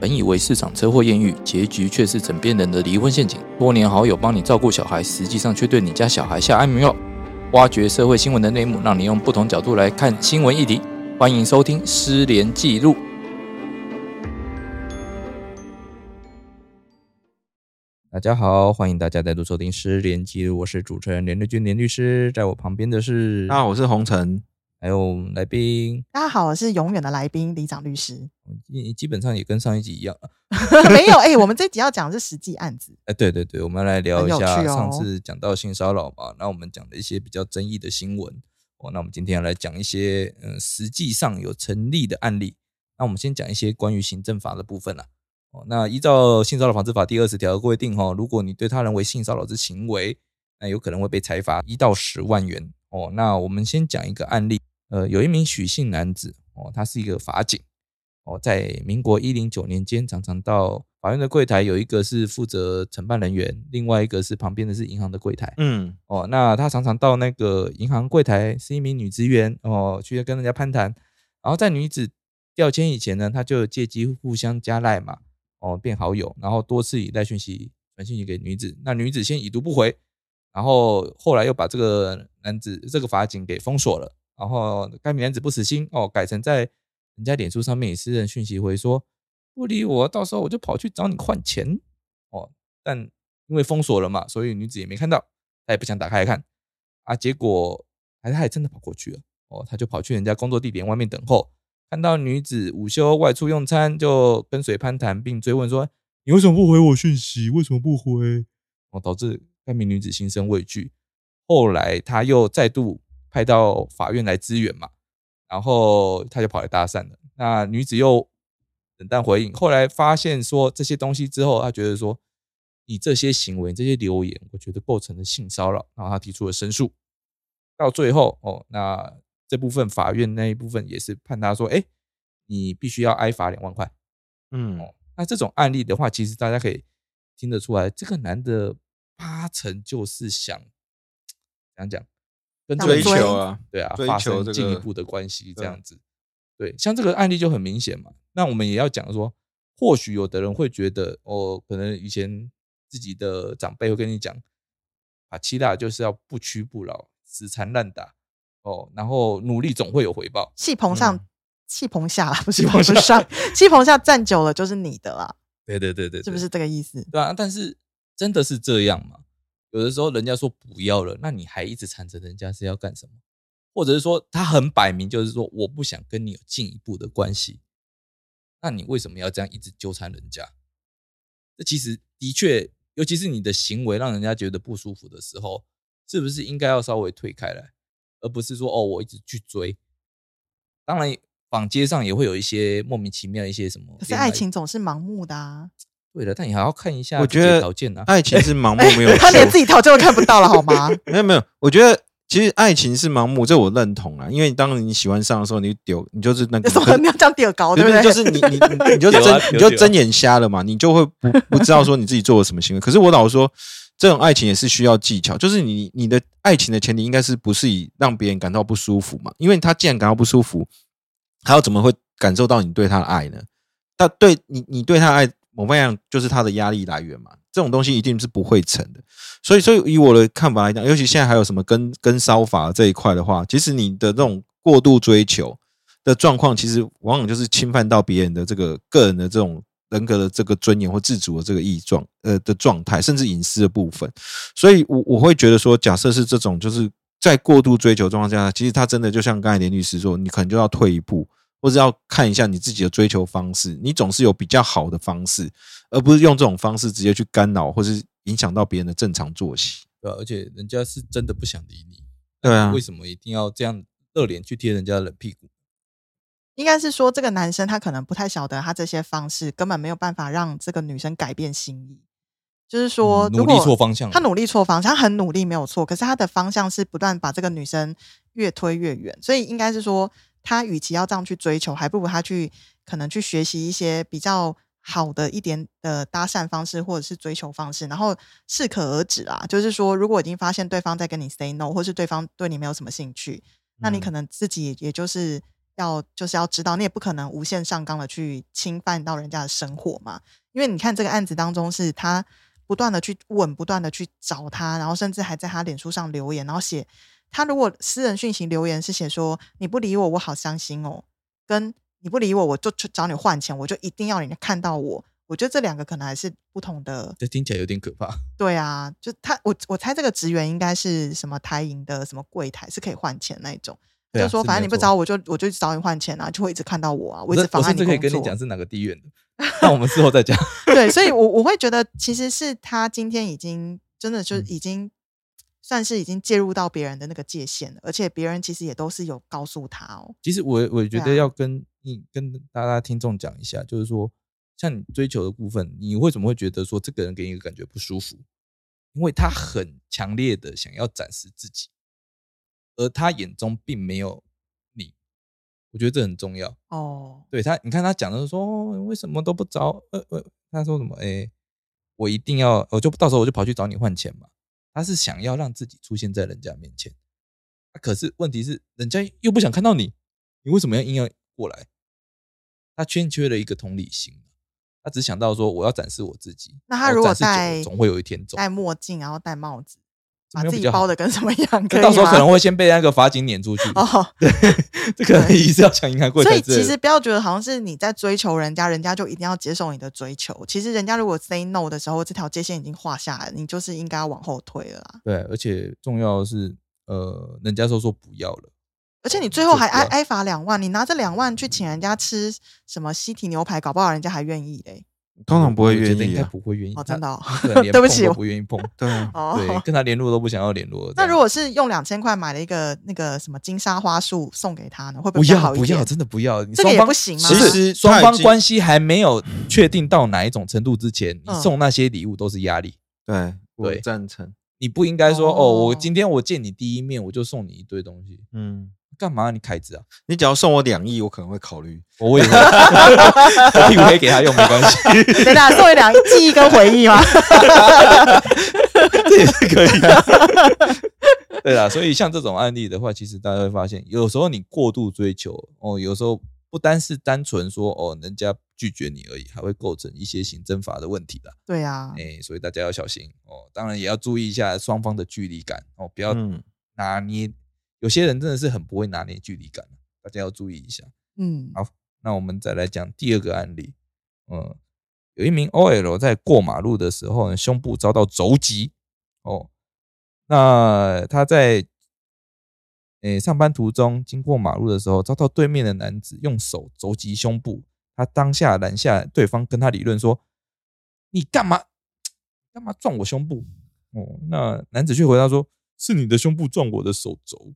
本以为市场车祸艳遇，结局却是枕边人的离婚陷阱。多年好友帮你照顾小孩，实际上却对你家小孩下安眠药。挖掘社会新闻的内幕，让你用不同角度来看新闻议题。欢迎收听《失联记录》。大家好，欢迎大家再度收听《失联记录》，我是主持人连瑞君连律师，在我旁边的是大家好，我是洪晨。还有来宾，大家好，我是永远的来宾李长律师。你基本上也跟上一集一样，没有哎，我们这集要讲的是实际案子。哎，对对对，我们来聊一下上次讲到性骚扰嘛，那我们讲的一些比较争议的新闻哦。那我们今天要来讲一些嗯，实际上有成立的案例。那我们先讲一些关于行政法的部分啦。哦，那依照性骚扰防治法第二十条规定哈，如果你对他人为性骚扰之行为，那有可能会被裁罚一到十万元哦。那我们先讲一个案例。呃，有一名许姓男子哦，他是一个法警哦，在民国一零九年间，常常到法院的柜台，有一个是负责承办人员，另外一个是旁边的是银行的柜台。嗯，哦，那他常常到那个银行柜台，是一名女职员哦，去跟人家攀谈，然后在女子调签以前呢，他就借机互相加赖嘛，哦，变好友，然后多次以赖讯息传讯息给女子，那女子先已读不回，然后后来又把这个男子这个法警给封锁了。然后该名男子不死心哦，改成在人家脸书上面以私人讯息回说不理我，到时候我就跑去找你换钱哦。但因为封锁了嘛，所以女子也没看到，她也不想打开来看啊。结果还是他真的跑过去了哦，他就跑去人家工作地点外面等候，看到女子午休外出用餐，就跟随攀谈，并追问说：“你为什么不回我讯息？为什么不回？”哦，导致该名女子心生畏惧。后来他又再度。派到法院来支援嘛，然后他就跑来搭讪了。那女子又冷淡回应。后来发现说这些东西之后，他觉得说你这些行为、这些留言，我觉得构成了性骚扰，然后他提出了申诉。到最后哦，那这部分法院那一部分也是判他说，哎，你必须要挨罚两万块。嗯，那这种案例的话，其实大家可以听得出来，这个男的八成就是想讲讲。跟追求啊，对啊，发生进一步的关系这样子，对，像这个案例就很明显嘛。那我们也要讲说，或许有的人会觉得，哦，可能以前自己的长辈会跟你讲，啊，七大就是要不屈不挠，死缠烂打，哦，然后努力总会有回报。气棚上，气棚下啦，不是气棚上，气棚下站久了就是你的啦。对对对对，是不是这个意思？对啊，但是真的是这样吗？有的时候人家说不要了，那你还一直缠着人家是要干什么？或者是说他很摆明就是说我不想跟你有进一步的关系，那你为什么要这样一直纠缠人家？这其实的确，尤其是你的行为让人家觉得不舒服的时候，是不是应该要稍微退开来，而不是说哦我一直去追？当然，坊街上也会有一些莫名其妙一些什么，可是爱情总是盲目的啊。对的，但你还要看一下。我觉得条件啊，爱情是盲目，没有 他连自己条件都看不到了，好吗？没有没有，我觉得其实爱情是盲目，这我认同啊。因为当你喜欢上的时候，你丢你就是那个，你要这样丢高，对不对？就是你你你就睁你就睁眼瞎了嘛，你就会不不知道说你自己做了什么行为。可是我老说，这种爱情也是需要技巧，就是你你的爱情的前提应该是不是以让别人感到不舒服嘛？因为他既然感到不舒服，他要怎么会感受到你对他的爱呢？他对你你对他爱。某方向就是他的压力来源嘛，这种东西一定是不会成的。所以，所以以我的看法来讲，尤其现在还有什么跟跟烧法这一块的话，其实你的这种过度追求的状况，其实往往就是侵犯到别人的这个个人的这种人格的这个尊严或自主的这个意状呃的状态，甚至隐私的部分。所以，我我会觉得说，假设是这种，就是在过度追求状况下，其实他真的就像刚才连律师说，你可能就要退一步。或者要看一下你自己的追求方式，你总是有比较好的方式，而不是用这种方式直接去干扰或是影响到别人的正常作息。对，而且人家是真的不想理你。对啊，为什么一定要这样热脸去贴人家冷屁股？应该是说，这个男生他可能不太晓得，他这些方式根本没有办法让这个女生改变心意。就是说，努力错方向，他努力错方向，他很努力没有错，可是他的方向是不断把这个女生越推越远，所以应该是说。他与其要这样去追求，还不如他去可能去学习一些比较好的一点的搭讪方式，或者是追求方式，然后适可而止啊。就是说，如果已经发现对方在跟你 say no，或是对方对你没有什么兴趣，那你可能自己也就是要就是要知道，你也不可能无限上纲的去侵犯到人家的生活嘛。因为你看这个案子当中，是他不断的去问，不断的去找他，然后甚至还在他脸书上留言，然后写他如果私人讯息留言是写说你不理我，我好伤心哦，跟你不理我，我就去找你换钱，我就一定要人家看到我。我觉得这两个可能还是不同的，这听起来有点可怕。对啊，就他我我猜这个职员应该是什么台银的什么柜台是可以换钱那一种。就说反正你不找我就我就找你换钱啊，就会一直看到我啊，我一直妨碍你工作。可以跟你讲是哪个地院的，那我们之后再讲。对，所以，我我会觉得其实是他今天已经真的就已经算是已经介入到别人的那个界限了，而且别人其实也都是有告诉他哦。其实我我觉得要跟你跟大家听众讲一下，就是说像你追求的部分，你为什么会觉得说这个人给你感觉不舒服？因为他很强烈的想要展示自己。而他眼中并没有你，我觉得这很重要哦。对他，你看他讲的说，为什么都不找？呃呃，他说什么？哎，我一定要，我就到时候我就跑去找你换钱嘛。他是想要让自己出现在人家面前，可是问题是，人家又不想看到你，你为什么要硬要过来？他欠缺了一个同理心，他只想到说，我要展示我自己。那他如果戴，总会有一天戴墨镜，然后戴帽子。把自己包的跟什么样？到时候可能会先被那个法警撵出去。哦，对，这可能也是要抢银行柜。所以其实不要觉得好像是你在追求人家，人家就一定要接受你的追求。其实人家如果 say no 的时候，这条界限已经画下来，你就是应该要往后退了啦。对，而且重要的是，呃，人家说说不要了，而且你最后还挨挨罚两万，你拿这两万去请人家吃什么西提牛排，搞不好人家还愿意嘞。通常不会愿意，应该不会愿意。哦，真的，对不起，我不愿意碰。对，对，跟他联络都不想要联络。那如果是用两千块买了一个那个什么金沙花束送给他呢？会不会好不要，真的不要。这个也不行吗？其实双方关系还没有确定到哪一种程度之前，你送那些礼物都是压力。对，我赞成。你不应该说哦，我今天我见你第一面，我就送你一堆东西。嗯。干嘛你凯子啊？你只要送我两亿，我可能会考虑。我也会，我屁股可以给他用，没关系。等下送你两亿，记忆跟回忆吗？这也是可以的。对啦，所以像这种案例的话，其实大家会发现，有时候你过度追求哦，有时候不单是单纯说哦，人家拒绝你而已，还会构成一些行政法的问题的。对呀，哎，所以大家要小心哦。当然也要注意一下双方的距离感哦，不要拿捏。有些人真的是很不会拿捏距离感，大家要注意一下。嗯，好，那我们再来讲第二个案例。嗯，有一名 OL 在过马路的时候，呢，胸部遭到肘击。哦，那他在诶上班途中经过马路的时候，遭到对面的男子用手肘击胸部。他当下拦下对方，跟他理论说：“你干嘛？干嘛撞我胸部？”哦，那男子却回答说：“是你的胸部撞我的手肘。”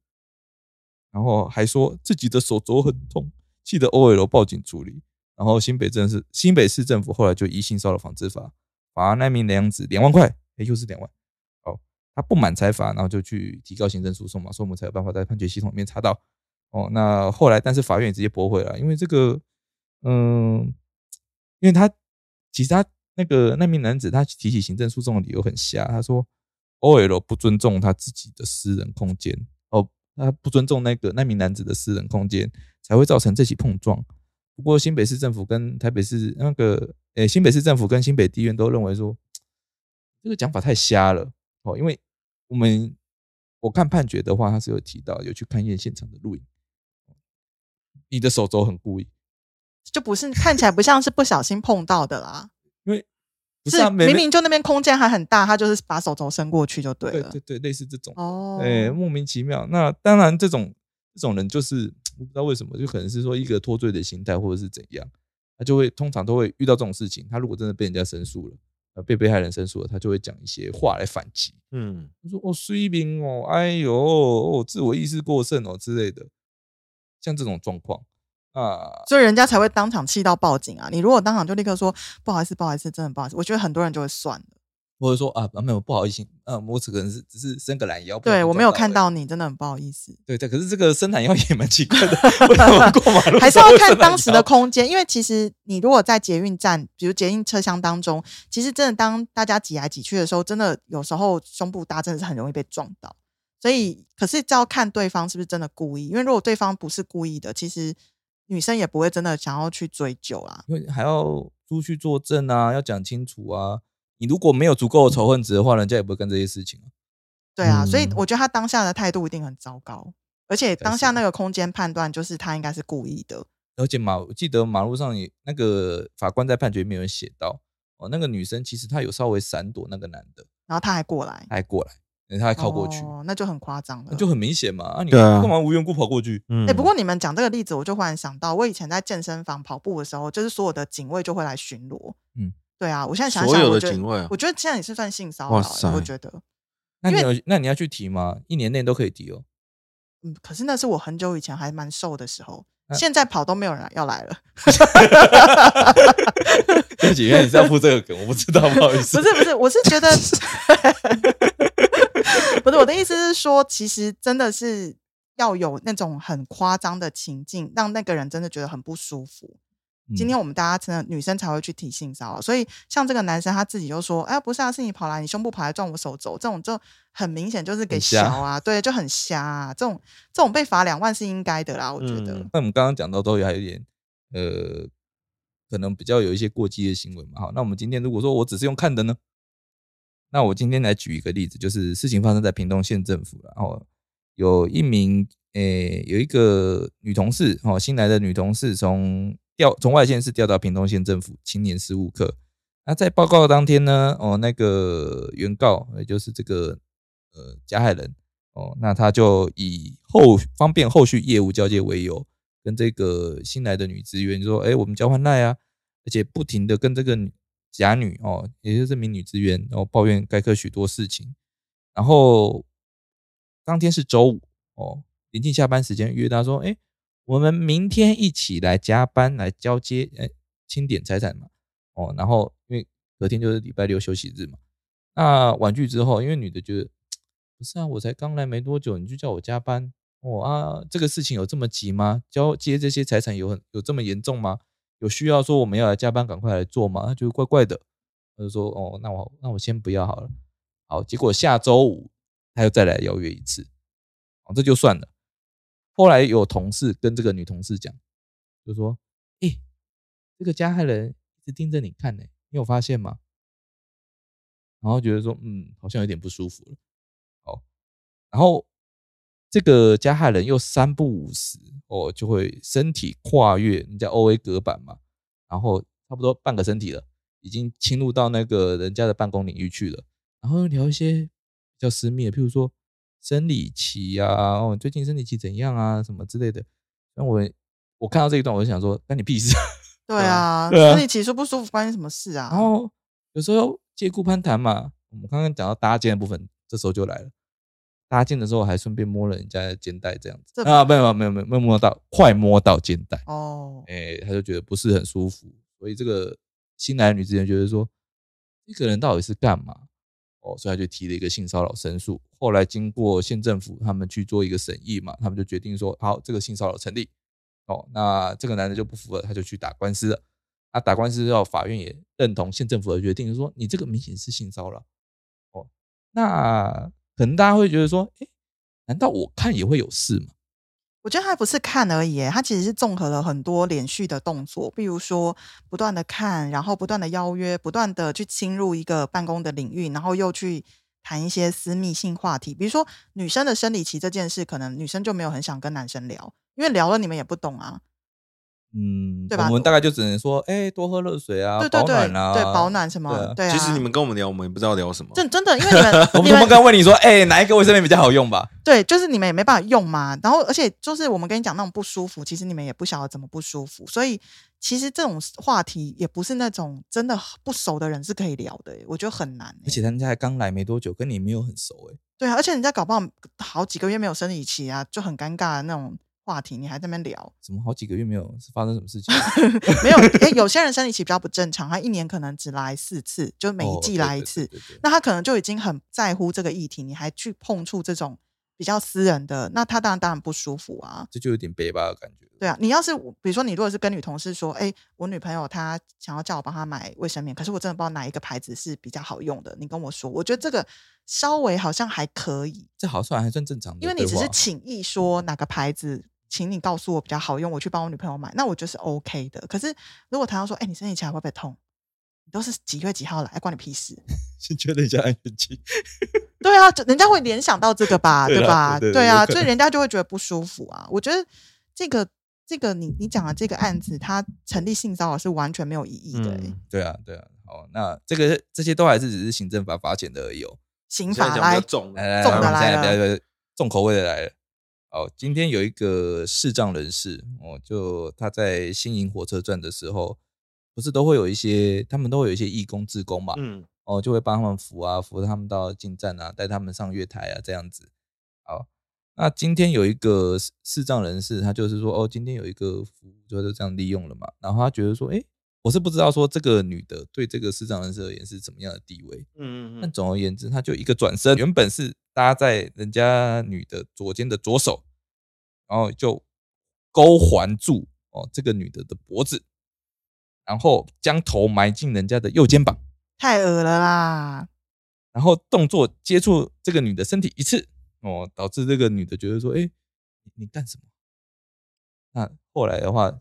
然后还说自己的手肘很痛，气得 OL 报警处理。然后新北镇是新北市政府后来就以性骚扰防治法罚那名男子两万块，哎，又是两万。哦，他不满裁罚，然后就去提高行政诉讼嘛，所以我们才有办法在判决系统里面查到。哦，那后来但是法院也直接驳回了，因为这个，嗯，因为他其实他那个那名男子他提起行政诉讼的理由很瞎，他说 OL 不尊重他自己的私人空间哦。他不尊重那个那名男子的私人空间，才会造成这起碰撞。不过新北市政府跟台北市那个，诶，新北市政府跟新北地院都认为说，这个讲法太瞎了哦。因为我们我看判决的话，他是有提到有去看验现场的录影，你的手肘很故意，就不是看起来不像是不小心碰到的啦。因为是明明就那边空间还很大，他就是把手肘伸过去就对了。对对对，类似这种哦，哎，莫名其妙。那当然，这种这种人就是不知道为什么，就可能是说一个脱罪的心态，或者是怎样，他就会通常都会遇到这种事情。他如果真的被人家申诉了，呃，被被害人申诉了，他就会讲一些话来反击。嗯，他说：“哦，衰兵哦，哎呦，哦，自我意识过剩哦之类的，像这种状况。”啊，所以人家才会当场气到报警啊！你如果当场就立刻说不好意思，不好意思，真的不好意思，我觉得很多人就会算了，或者说啊，没有不好意思，嗯，我只可能是只是伸个懒腰，对我没有看到你，真的很不好意思。对对，可是这个伸懒腰也蛮奇怪的，过马路还是要看当时的空间，因为其实你如果在捷运站，比如捷运车厢当中，其实真的当大家挤来挤去的时候，真的有时候胸部搭真的是很容易被撞到。所以，可是就要看对方是不是真的故意，因为如果对方不是故意的，其实女生也不会真的想要去追究啊。因为还要出去作证啊，要讲清楚啊。你如果没有足够的仇恨值的话，人家也不会干这些事情啊。对啊，所以我觉得他当下的态度一定很糟糕，而且当下那个空间判断就是他应该是故意的。而且马，我记得马路上也那个法官在判决里面有写到，哦，那个女生其实她有稍微闪躲那个男的，然后他还过来，还过来。他还靠过去，那就很夸张了，就很明显嘛。啊，你干嘛无缘故跑过去？哎，不过你们讲这个例子，我就忽然想到，我以前在健身房跑步的时候，就是所有的警卫就会来巡逻。嗯，对啊，我现在想想，所有的警卫，我觉得现在也是算性骚扰。我觉得，那你有那你要去提吗？一年内都可以提哦。嗯，可是那是我很久以前还蛮瘦的时候，现在跑都没有人要来了。对不起，原来你是要铺这个梗，我不知道，不好意思。不是不是，我是觉得。不是我的意思是说，其实真的是要有那种很夸张的情境，让那个人真的觉得很不舒服。今天我们大家真的女生才会去提性骚扰，所以像这个男生他自己就说：“哎，不是啊，是你跑来，你胸部跑来撞我手肘，这种就很明显就是给小啊，对，就很瞎。啊。这种这种被罚两万是应该的啦，我觉得。那我们刚刚讲到都还有点呃，可能比较有一些过激的行为嘛。好，那我们今天如果说我只是用看的呢？那我今天来举一个例子，就是事情发生在屏东县政府，然后有一名诶，有一个女同事，哦，新来的女同事从调从外县市调到屏东县政府青年事务科。那在报告当天呢，哦，那个原告也就是这个呃加害人，哦，那他就以后方便后续业务交接为由，跟这个新来的女职员说，哎，我们交换赖啊，而且不停的跟这个女。甲女哦，也就是这名女职员，然后抱怨该科许多事情。然后当天是周五哦，临近下班时间，约他说：“哎，我们明天一起来加班来交接，哎，清点财产嘛。”哦，然后因为隔天就是礼拜六休息日嘛。那婉拒之后，因为女的觉得不是啊，我才刚来没多久，你就叫我加班哦啊，这个事情有这么急吗？交接这些财产有很有这么严重吗？有需要说我们要来加班，赶快来做吗？他觉得怪怪的，他就说：“哦，那我那我先不要好了。”好，结果下周五他又再来邀约一次，哦，这就算了。后来有同事跟这个女同事讲，就说：“诶，这个加害人一直盯着你看呢，你有发现吗？”然后觉得说：“嗯，好像有点不舒服了。”好，然后这个加害人又三不五时。哦，就会身体跨越人家 O A 隔板嘛，然后差不多半个身体了，已经侵入到那个人家的办公领域去了，然后聊一些比较私密的，譬如说生理期啊，哦，最近生理期怎样啊，什么之类的。那我我看到这一段，我就想说，关你屁事。对啊，生理期舒不舒服关你什么事啊？然后有时候借故攀谈嘛，我们刚刚讲到搭肩的部分，这时候就来了。搭建的时候还顺便摸了人家的肩带，这样子啊，没有没有没有没有摸到，快摸到肩带哦，哎，他就觉得不是很舒服，所以这个新来的女职员觉得说，这个人到底是干嘛？哦，所以他就提了一个性骚扰申诉。后来经过县政府他们去做一个审议嘛，他们就决定说，好，这个性骚扰成立。哦，那这个男的就不服了，他就去打官司了。他打官司之后，法院也认同县政府的决定，说你这个明显是性骚扰。哦，那。可能大家会觉得说，哎，难道我看也会有事吗？我觉得他不是看而已，他其实是综合了很多连续的动作，比如说不断的看，然后不断的邀约，不断的去侵入一个办公的领域，然后又去谈一些私密性话题，比如说女生的生理期这件事，可能女生就没有很想跟男生聊，因为聊了你们也不懂啊。嗯，对吧？我们大概就只能说，哎，多喝热水啊，保暖啊，对，保暖什么？对啊。其实你们跟我们聊，我们也不知道聊什么。真真的，因为你们，我们刚刚问你说，哎，哪一个卫生棉比较好用吧？对，就是你们也没办法用嘛。然后，而且就是我们跟你讲那种不舒服，其实你们也不晓得怎么不舒服。所以，其实这种话题也不是那种真的不熟的人是可以聊的。我觉得很难。而且人家刚来没多久，跟你没有很熟，哎。对啊，而且人家搞不好好几个月没有生理期啊，就很尴尬的那种。话题你还在那边聊？怎么好几个月没有？是发生什么事情？没有，哎，有些人生理期比较不正常，他一年可能只来四次，就每一季来一次。那他可能就已经很在乎这个议题，你还去碰触这种比较私人的，那他当然当然不舒服啊。这就有点悲吧的感觉。对啊，你要是比如说你如果是跟女同事说，哎，我女朋友她想要叫我帮她买卫生棉，可是我真的不知道哪一个牌子是比较好用的，你跟我说，我觉得这个稍微好像还可以。这好算还算正常的，因为你只是请意说哪个牌子，请你告诉我比较好用，我去帮我女朋友买，那我觉得是 OK 的。可是如果他要说，哎，你生理期会不会痛？你都是几月几号来，关你屁事。先确认一下安全期。对啊，人家会联想到这个吧，对吧？对啊，所以人家就会觉得不舒服啊。我觉得这个。这个你你讲的这个案子，它成立性骚扰是完全没有意义的。对啊，对啊。好，那这个这些都还是只是行政法罚钱的而已哦。刑法来重来来，重的来了，重口味的来了。好，今天有一个视障人士哦，就他在新营火车站的时候，不是都会有一些，他们都会有一些义工志工嘛，嗯，哦，就会帮他们扶啊，扶他们到进站啊，带他们上月台啊，这样子。好。那今天有一个视障人士，他就是说，哦，今天有一个服务就是这样利用了嘛。然后他觉得说，哎，我是不知道说这个女的对这个视障人士而言是怎么样的地位。嗯嗯嗯。但总而言之，他就一个转身，原本是搭在人家女的左肩的左手，然后就勾环住哦这个女的的脖子，然后将头埋进人家的右肩膀，太恶了啦。然后动作接触这个女的身体一次。哦，导致这个女的觉得说：“哎，你干什么？”那后来的话，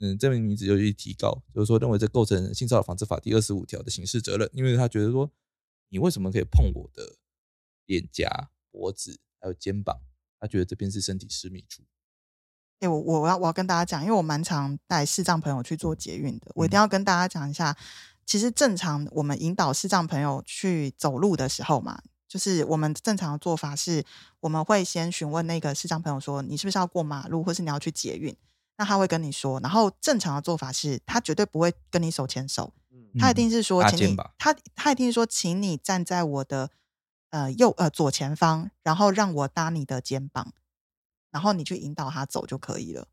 嗯，这名女子就去提告，就是说认为这构成性骚扰防治法第二十五条的刑事责任，因为她觉得说，你为什么可以碰我的脸颊、脖子还有肩膀？她觉得这边是身体私密处。哎，我我要我要跟大家讲，因为我蛮常带视障朋友去做捷运的，我一定要跟大家讲一下，其实正常我们引导视障朋友去走路的时候嘛。就是我们正常的做法是，我们会先询问那个视障朋友说，你是不是要过马路，或是你要去捷运？那他会跟你说。然后正常的做法是，他绝对不会跟你手牵手，他一定是说，请你，他他一定是说，请你站在我的呃右呃左前方，然后让我搭你的肩膀，然后你去引导他走就可以了。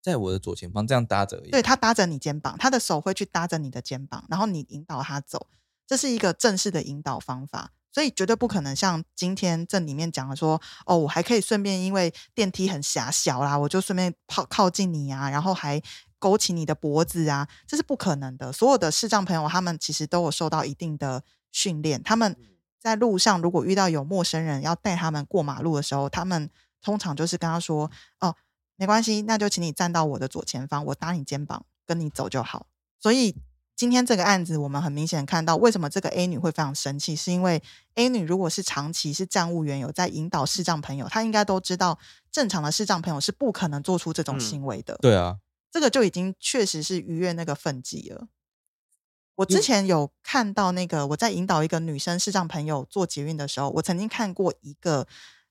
在我的左前方这样搭着，对他搭着你肩膀，他的手会去搭着你的肩膀，然后你引导他走，这是一个正式的引导方法。所以绝对不可能像今天这里面讲的说，哦，我还可以顺便因为电梯很狭小啦，我就顺便靠靠近你啊，然后还勾起你的脖子啊，这是不可能的。所有的视障朋友他们其实都有受到一定的训练，他们在路上如果遇到有陌生人要带他们过马路的时候，他们通常就是跟他说，哦，没关系，那就请你站到我的左前方，我搭你肩膀跟你走就好。所以。今天这个案子，我们很明显看到，为什么这个 A 女会非常生气，是因为 A 女如果是长期是站务员，有在引导视障朋友，她应该都知道，正常的视障朋友是不可能做出这种行为的。对啊，这个就已经确实是逾越那个分际了。我之前有看到那个我在引导一个女生视障朋友做捷运的时候，我曾经看过一个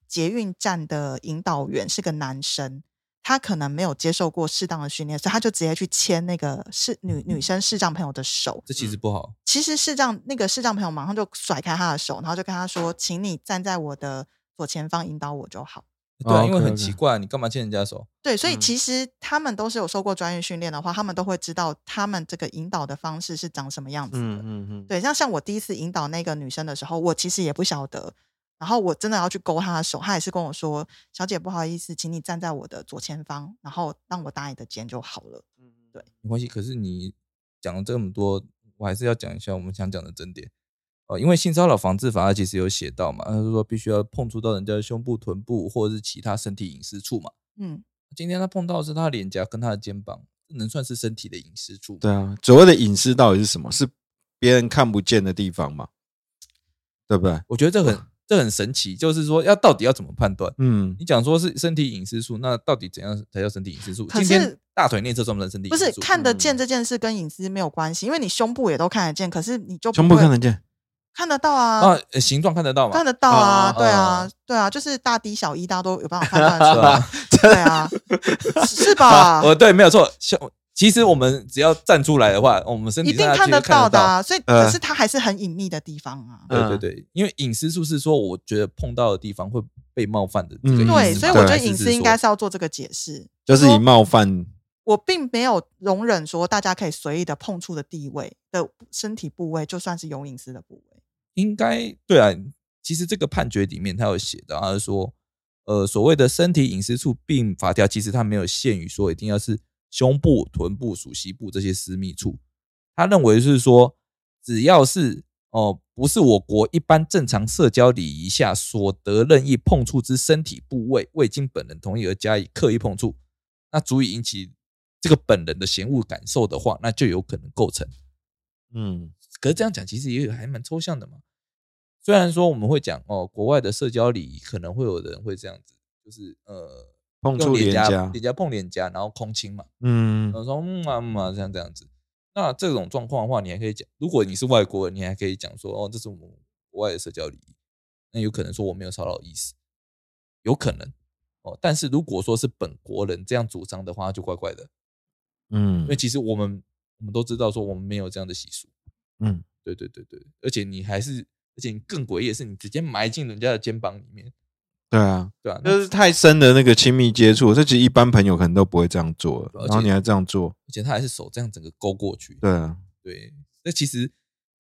捷运站的引导员是个男生。他可能没有接受过适当的训练，所以他就直接去牵那个视女女生视障朋友的手。这其实不好。其实视障那个视障朋友马上就甩开他的手，然后就跟他说：“请你站在我的左前方引导我就好。”对，因为很奇怪，你干嘛牵人家手？对，所以其实他们都是有受过专业训练的话，他们都会知道他们这个引导的方式是长什么样子的。嗯嗯嗯。对，像像我第一次引导那个女生的时候，我其实也不晓得。然后我真的要去勾他的手，他也是跟我说：“小姐，不好意思，请你站在我的左前方，然后让我搭你的肩就好了。”嗯，对，没关系。可是你讲了这么多，我还是要讲一下我们想讲的真点哦。因为性骚扰防治法它其实有写到嘛，他是说必须要碰触到人家的胸部、臀部或者是其他身体隐私处嘛。嗯，今天他碰到的是他的脸颊跟他的肩膀，能算是身体的隐私处？对啊，所谓的隐私到底是什么？是别人看不见的地方吗？对不对？我觉得这很。这很神奇，就是说要到底要怎么判断？嗯，你讲说是身体隐私处，那到底怎样才叫身体隐私处？今天大腿内侧算不算身体？不是看得见这件事跟隐私没有关系，因为你胸部也都看得见，可是你就胸部看得见，看得到啊啊，形状看得到吗？看得到啊，对啊，对啊，就是大 D 小 E，大家都有办法判断出来，对啊，是吧？呃，对，没有错，胸。其实我们只要站出来的话，我们身体一定看得到的啊。所以，可是它还是很隐秘的地方啊。对对对，因为隐私处是说，我觉得碰到的地方会被冒犯的这个对，所以我觉得隐私应该是要做这个解释，就是以冒犯。我并没有容忍说大家可以随意的碰触的地位的身体部位，就算是有隐私的部位。应该对啊。其实这个判决里面他有写的，他说呃，所谓的身体隐私处并法条，其实它没有限于说一定要是胸部、臀部、属膝部这些私密处。他认为是说，只要是哦，不是我国一般正常社交礼仪下所得任意碰触之身体部位，未经本人同意而加以刻意碰触，那足以引起这个本人的嫌恶感受的话，那就有可能构成。嗯，可是这样讲其实也有还蛮抽象的嘛。虽然说我们会讲哦，国外的社交礼仪可能会有人会这样子，就是呃碰触脸颊，脸颊碰脸颊，然后空亲嘛，嗯，然后说嗯啊嗯啊像这样子。那这种状况的话，你还可以讲，如果你是外国人，你还可以讲说哦，这是我们国外的社交礼仪，那有可能说我没有骚扰意思，有可能哦。但是如果说是本国人这样主张的话，就怪怪的，嗯，因为其实我们我们都知道说我们没有这样的习俗，嗯，对对对对，而且你还是。而且你更诡异的是，你直接埋进人家的肩膀里面。对啊，对啊，就是太深的那个亲密接触，这其实一般朋友可能都不会这样做，然后你还这样做，而且他还是手这样整个勾过去。对啊，对，那其实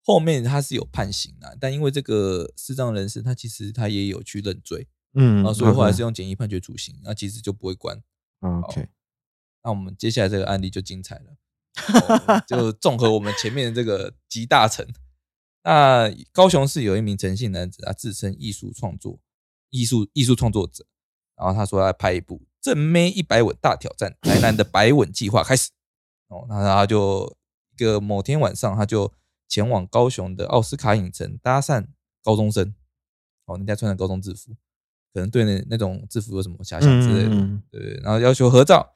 后面他是有判刑啊，但因为这个视障人士，他其实他也有去认罪，嗯，啊，所以后来是用简易判决处刑，那其实就不会关。OK，那我们接下来这个案例就精彩了，就 综合我们前面的这个集大成。那高雄市有一名陈姓男子，啊自称艺术创作、艺术艺术创作者，然后他说要拍一部正妹一百吻大挑战，台南的百吻计划开始。哦，那他就一个某天晚上，他就前往高雄的奥斯卡影城搭讪高中生，哦，人家穿着高中制服，可能对那那种制服有什么遐想之类的，对，然后要求合照，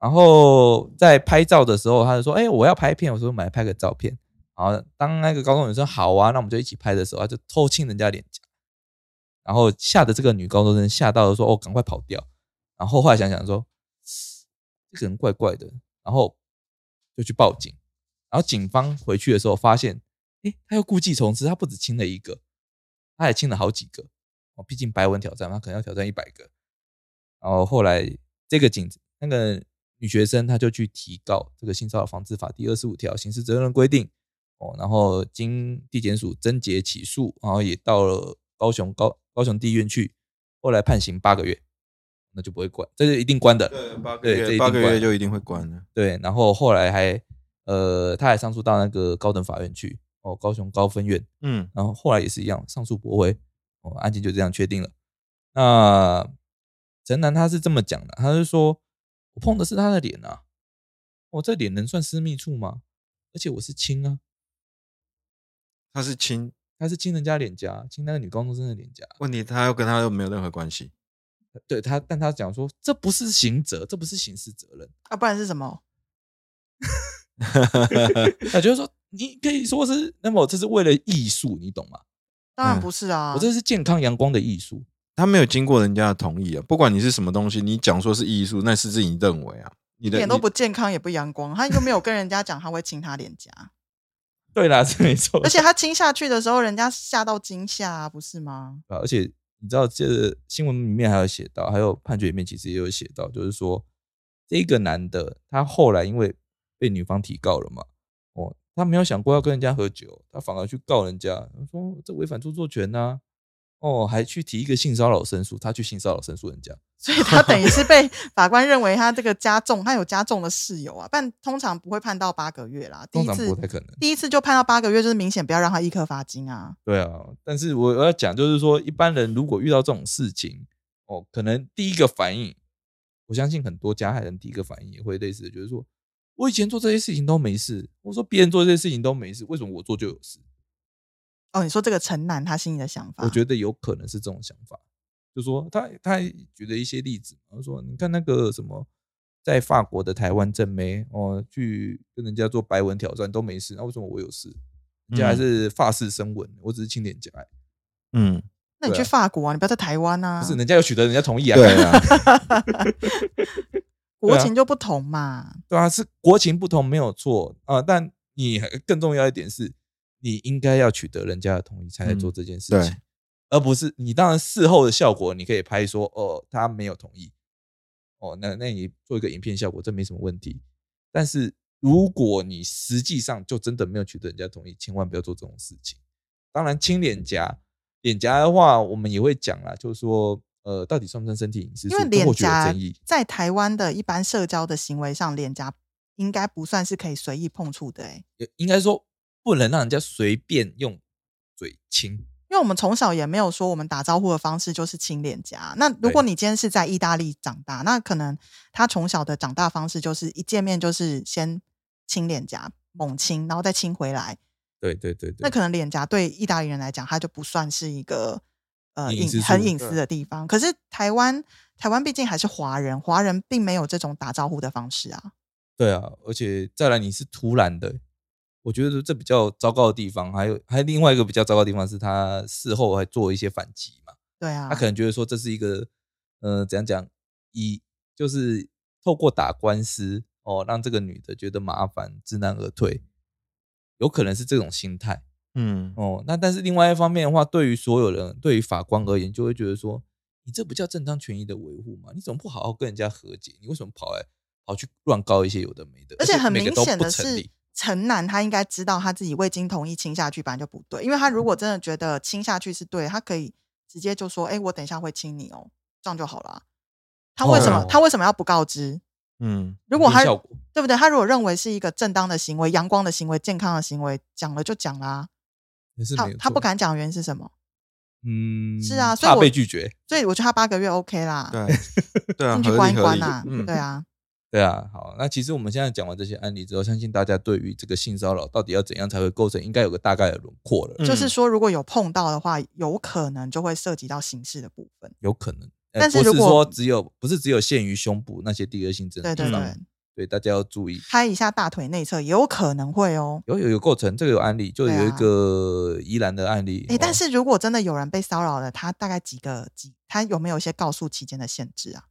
然后在拍照的时候，他就说：“哎，我要拍片。”我说：“买来拍个照片。”然后当那个高中女生好啊，那我们就一起拍的时候，他就偷亲人家脸颊，然后吓得这个女高中生吓到了，说：“哦，赶快跑掉。”然后后来想想说，这个人怪怪的，然后就去报警。然后警方回去的时候发现，哎，他又故技重施，他不止亲了一个，他还亲了好几个。哦，毕竟白文挑战，他可能要挑战一百个。然后后来这个警那个女学生，她就去提告这个性骚扰防治法第二十五条刑事责任规定。哦，然后经地检署侦结起诉，然后也到了高雄高高雄地院去，后来判刑八个月，那就不会关，这是一定关的。对，八个月，八个月就一定会关的。对，然后后来还呃，他还上诉到那个高等法院去，哦，高雄高分院，嗯，然后后来也是一样，上诉驳回，哦，案件就这样确定了。那陈楠他是这么讲的，他是说我碰的是他的脸啊，我这脸能算私密处吗？而且我是亲啊。他是亲，他是亲人家脸颊，亲那个女高中生的脸颊。问题他又跟他又没有任何关系。对他，但他讲说这不是刑责，这不是刑事责任啊，不然是什么？他就是说，你可以说是，那么这是为了艺术，你懂吗？当然不是啊，我这是健康阳光的艺术，他没有经过人家的同意啊。不管你是什么东西，你讲说是艺术，那是自己认为啊，你的脸都不健康也不阳光，他又没有跟人家讲他会亲他脸颊。对啦，是没错。而且他亲下去的时候，人家吓到惊吓，不是吗？啊，而且你知道，这新闻里面还有写到，还有判决里面其实也有写到，就是说这个男的他后来因为被女方提告了嘛，哦，他没有想过要跟人家喝酒，他反而去告人家，说这违反著作权呐。哦，还去提一个性骚扰申诉，他去性骚扰申诉人家，所以他等于是被 法官认为他这个加重，他有加重的事由啊，但通常不会判到八个月啦。通常不太可能，第一次就判到八个月，就是明显不要让他一刻罚金啊。对啊，但是我我要讲就是说，一般人如果遇到这种事情，哦，可能第一个反应，我相信很多加害人第一个反应也会类似的，就是说我以前做这些事情都没事，我说别人做这些事情都没事，为什么我做就有事？哦，你说这个陈南他心里的想法，我觉得有可能是这种想法，就说他他举了一些例子，他说你看那个什么，在法国的台湾正妹哦，去跟人家做白文挑战都没事，那为什么我有事？人家还是法式声纹，我只是轻点夹。嗯，那你去法国啊，你不要在台湾啊，不是人家有取得人家同意啊，对啊，国情就不同嘛，对啊，是国情不同没有错啊，但你更重要一点是。你应该要取得人家的同意才来做这件事情，而不是你当然事后的效果你可以拍说哦他没有同意，哦那那你做一个影片效果这没什么问题，但是如果你实际上就真的没有取得人家同意，千万不要做这种事情。当然亲脸颊，脸颊的话我们也会讲啦，就是说呃，到底算不算身体隐私？因为脸颊，在台湾的一般社交的行为上，脸颊应该不算是可以随意碰触的。哎，应该说不能让人家随便用嘴亲，因为我们从小也没有说我们打招呼的方式就是亲脸颊。那如果你今天是在意大利长大，那可能他从小的长大方式就是一见面就是先亲脸颊，猛亲，然后再亲回来。对对对对，那可能脸颊对意大利人来讲，它就不算是一个。呃，隐很隐私的地方，可是台湾台湾毕竟还是华人，华人并没有这种打招呼的方式啊。对啊，而且再来你是突然的，我觉得这比较糟糕的地方，还有还有另外一个比较糟糕的地方是他事后还做一些反击嘛。对啊，他可能觉得说这是一个呃怎样讲，以就是透过打官司哦，让这个女的觉得麻烦，知难而退，有可能是这种心态。嗯哦，那但是另外一方面的话，对于所有人，对于法官而言，就会觉得说，你这不叫正当权益的维护吗？你怎么不好好跟人家和解？你为什么跑来跑去乱告一些有的没的？而且很明显的是，陈楠他应该知道他自己未经同意亲下去，本来就不对。因为他如果真的觉得亲下去是对，他可以直接就说：“哎，我等一下会亲你哦，这样就好了。”他为什么他为什么要不告知？嗯，如果他对不对？他如果认为是一个正当的行为、阳光的行为、健康的行为，讲了就讲啦。他他不敢讲原因是什么？嗯，是啊，所以我被拒绝，所以我觉得他八个月 OK 啦。对，对啊，进去关一关呐。对啊，对啊。好，那其实我们现在讲完这些案例之后，相信大家对于这个性骚扰到底要怎样才会构成，应该有个大概的轮廓了。就是说，如果有碰到的话，有可能就会涉及到刑事的部分。有可能，但是如果说只有不是只有限于胸部那些第二性征，对对对。对，大家要注意，拍一下大腿内侧也，有可能会哦。有有有构成，这个有案例，就有一个宜兰的案例。哎，但是如果真的有人被骚扰了，他大概几个几，他有没有一些告诉期间的限制啊？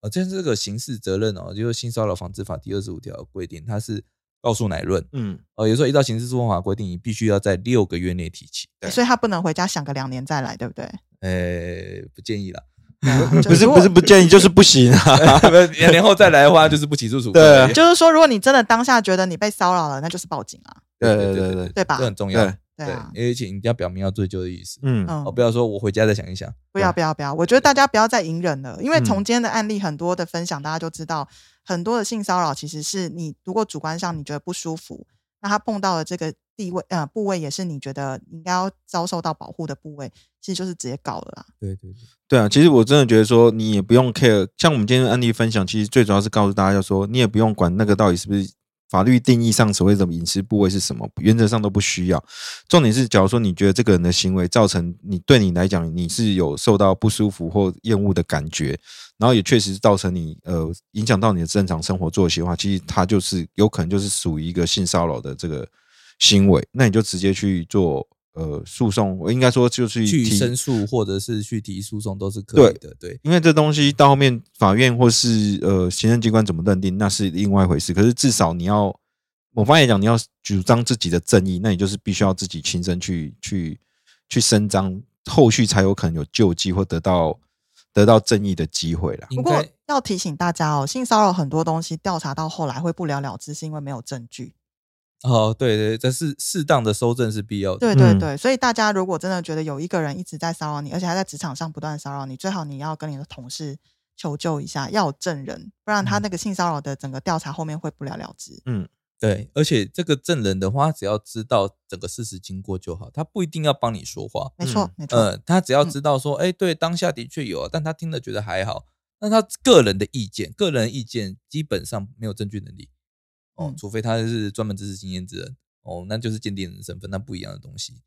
啊，这是这个刑事责任哦，就是性骚扰防治法第二十五条规定，它是告诉乃论。嗯，哦，有时候依照刑事诉讼法规定，你必须要在六个月内提起，所以他不能回家想个两年再来，对不对？呃，不建议了。不 是不是不建议，就是不行啊！两年后再来的话，就是不起诉处分。对，就是说，如果你真的当下觉得你被骚扰了，那就是报警啊。对对对对，对吧？这很重要。对，而且你要表明要追究的意思。嗯，哦，不要说我回家再想一想。不要不要不要！我觉得大家不要再隐忍了，因为从今天的案例很多的分享，大家就知道很多的性骚扰其实是你如果主观上你觉得不舒服，那他碰到了这个。地位呃部位也是你觉得应该要遭受到保护的部位，其实就是直接搞了啦。对对对，对啊，其实我真的觉得说你也不用 care，像我们今天的案例分享，其实最主要是告诉大家，说你也不用管那个到底是不是法律定义上所谓的隐私部位是什么，原则上都不需要。重点是，假如说你觉得这个人的行为造成你对你来讲你是有受到不舒服或厌恶的感觉，然后也确实造成你呃影响到你的正常生活作息的话，其实他就是有可能就是属于一个性骚扰的这个。行为，那你就直接去做呃诉讼，我应该说就是去申诉或者是去提诉讼都是可以的，对，因为这东西到后面法院或是呃行政机关怎么认定那是另外一回事。可是至少你要，我发现讲你要主张自己的正义，那你就是必须要自己亲身去去去伸张，后续才有可能有救济或得到得到正义的机会了。不过要提醒大家哦，性骚扰很多东西调查到后来会不了了之，是因为没有证据。哦，对对，这是适当的收证是必要的。对对对，所以大家如果真的觉得有一个人一直在骚扰你，而且还在职场上不断骚扰你，最好你要跟你的同事求救一下，要有证人，不然他那个性骚扰的整个调查后面会不了了之。嗯，对，而且这个证人的话，只要知道整个事实经过就好，他不一定要帮你说话。没错，没错。嗯，他只要知道说，哎，对，当下的确有，但他听了觉得还好，那他个人的意见，个人意见基本上没有证据能力。哦，除非他是专门知识经验之人，哦，那就是鉴定人身份，那不一样的东西。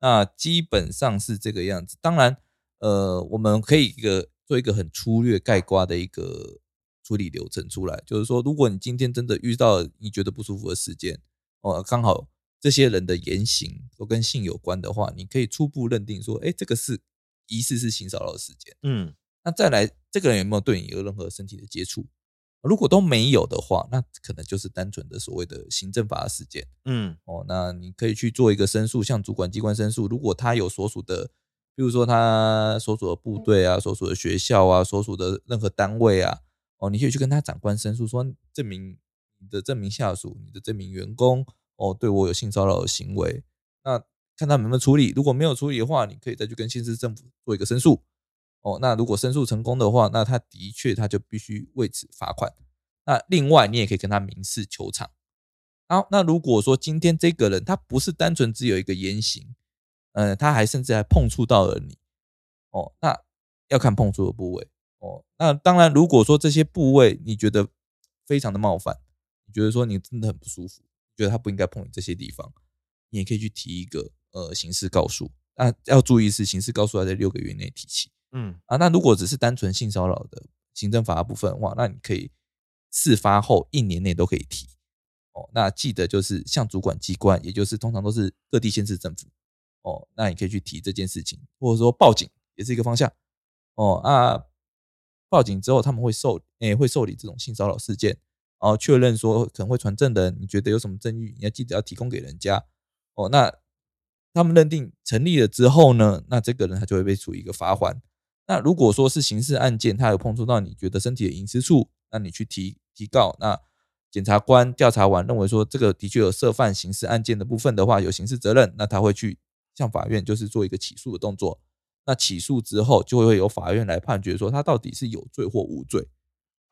那基本上是这个样子。当然，呃，我们可以一个做一个很粗略概括的一个处理流程出来，就是说，如果你今天真的遇到你觉得不舒服的事件，哦，刚好这些人的言行都跟性有关的话，你可以初步认定说，哎，这个是疑似是性骚扰事件。嗯，那再来，这个人有没有对你有任何身体的接触？如果都没有的话，那可能就是单纯的所谓的行政法事件。嗯，哦，那你可以去做一个申诉，向主管机关申诉。如果他有所属的，比如说他所属的部队啊、所属的学校啊、所属的任何单位啊，哦，你可以去跟他长官申诉，说证明你的证明下属、你的证明员工哦，对我有性骚扰的行为。那看他有没有处理，如果没有处理的话，你可以再去跟县市政府做一个申诉。哦，那如果申诉成功的话，那他的确他就必须为此罚款。那另外你也可以跟他民事求偿。好，那如果说今天这个人他不是单纯只有一个言行，呃，他还甚至还碰触到了你，哦，那要看碰触的部位。哦，那当然，如果说这些部位你觉得非常的冒犯，你觉得说你真的很不舒服，觉得他不应该碰你这些地方，你也可以去提一个呃刑事告诉。那要注意是刑事告诉要在六个月内提起。嗯啊，那如果只是单纯性骚扰的行政法部分的话，那你可以事发后一年内都可以提。哦，那记得就是向主管机关，也就是通常都是各地县市政府。哦，那你可以去提这件事情，或者说报警也是一个方向。哦啊。报警之后，他们会受诶会受理这种性骚扰事件，然后确认说可能会传证人，你觉得有什么证据，你要记得要提供给人家哦。那他们认定成立了之后呢，那这个人他就会被处一个罚款。那如果说是刑事案件，他有碰触到你觉得身体的隐私处，那你去提提告，那检察官调查完认为说这个的确有涉犯刑事案件的部分的话，有刑事责任，那他会去向法院就是做一个起诉的动作。那起诉之后，就会由法院来判决说他到底是有罪或无罪。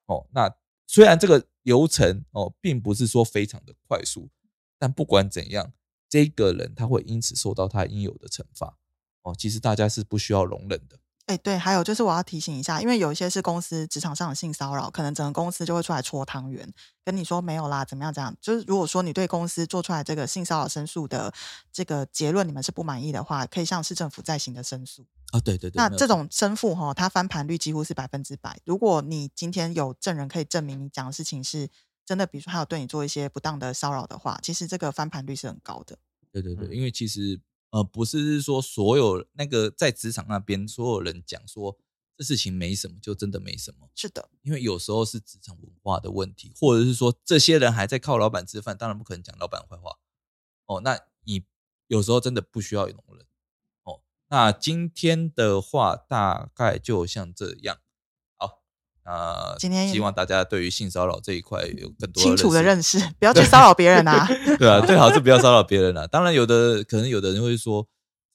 哦，那虽然这个流程哦，并不是说非常的快速，但不管怎样，这个人他会因此受到他应有的惩罚。哦，其实大家是不需要容忍的。哎，对，还有就是我要提醒一下，因为有一些是公司职场上的性骚扰，可能整个公司就会出来戳汤圆，跟你说没有啦，怎么样？怎样？就是如果说你对公司做出来这个性骚扰申诉的这个结论，你们是不满意的话，可以向市政府再行的申诉。啊，对对对。那这种申诉哈，它翻盘率几乎是百分之百。如果你今天有证人可以证明你讲的事情是真的，比如说他有对你做一些不当的骚扰的话，其实这个翻盘率是很高的。对对对，因为其实呃，不是说所有那个在职场那边所有人讲说。这事情没什么，就真的没什么。是的，因为有时候是职场文化的问题，或者是说这些人还在靠老板吃饭，当然不可能讲老板坏话。哦，那你有时候真的不需要容忍。哦，那今天的话大概就像这样。好，那今天希望大家对于性骚扰这一块有更多清楚的认识，不要去骚扰别人啊。对 啊，最好是不要骚扰别人啊。当然，有的可能有的人会说。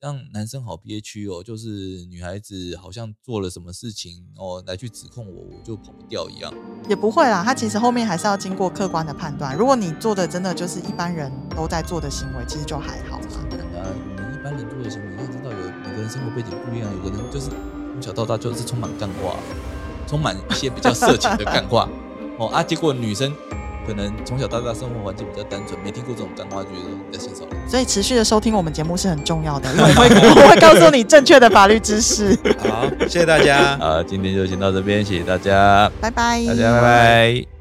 让男生好憋屈哦，就是女孩子好像做了什么事情哦，来去指控我，我就跑不掉一样。也不会啦，他其实后面还是要经过客观的判断。如果你做的真的就是一般人都在做的行为，其实就还好。啊，我们一般人做的行为，你要知道有每个人生活背景不一样，有的人就是从小到大就是充满干话，充满一些比较色情的干话 哦啊，结果女生。可能从小到大生活环境比较单纯，没听过这种干话，觉得你在性骚扰。所以持续的收听我们节目是很重要的，因为会会告诉你正确的法律知识。好，谢谢大家。啊，今天就先到这边，谢谢大家，拜拜，大家拜拜。